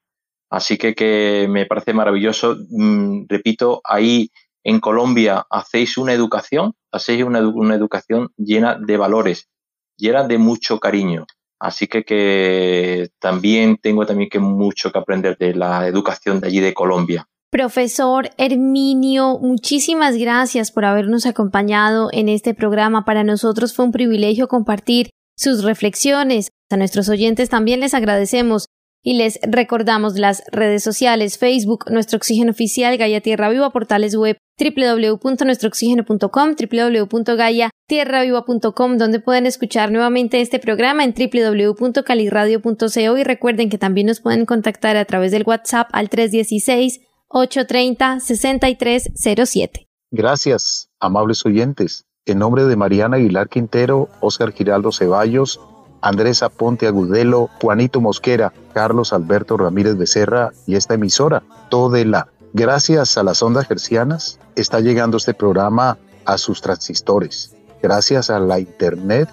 Así que, que me parece maravilloso. Mm, repito, ahí en Colombia hacéis una educación, hacéis una, una educación llena de valores, y era de mucho cariño. Así que, que también tengo también que mucho que aprender de la educación de allí de Colombia. Profesor Herminio, muchísimas gracias por habernos acompañado en este programa. Para nosotros fue un privilegio compartir sus reflexiones. A nuestros oyentes también les agradecemos y les recordamos las redes sociales, Facebook, Nuestro Oxígeno Oficial, Gaia Tierra Viva, portales web www.nuestrooxígeno.com, www.gaiatierraviva.com, donde pueden escuchar nuevamente este programa en www.caliradio.co y recuerden que también nos pueden contactar a través del WhatsApp al 316-830-6307. Gracias, amables oyentes. En nombre de Mariana Aguilar Quintero, Oscar Giraldo Ceballos, Andrés Aponte Agudelo, Juanito Mosquera, Carlos Alberto Ramírez Becerra y esta emisora, la. Gracias a las ondas gercianas está llegando este programa a sus transistores. Gracias a la internet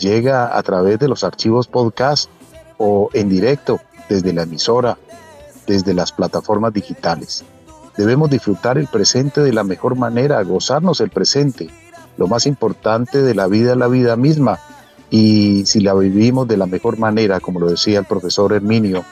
llega a través de los archivos podcast o en directo desde la emisora, desde las plataformas digitales. Debemos disfrutar el presente de la mejor manera, gozarnos el presente. Lo más importante de la vida es la vida misma y si la vivimos de la mejor manera, como lo decía el profesor Herminio,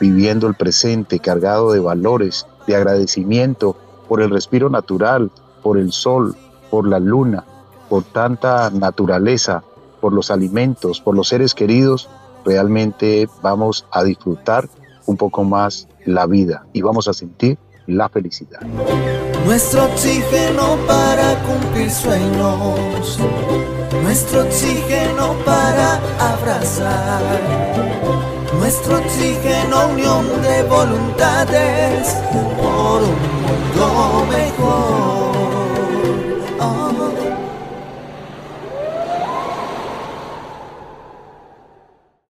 viviendo el presente cargado de valores, de agradecimiento por el respiro natural, por el sol, por la luna, por tanta naturaleza, por los alimentos, por los seres queridos, realmente vamos a disfrutar un poco más la vida y vamos a sentir la felicidad. Nuestro oxígeno para cumplir sueños, nuestro oxígeno para abrazar, nuestro oxígeno unión de voluntades por un mundo mejor.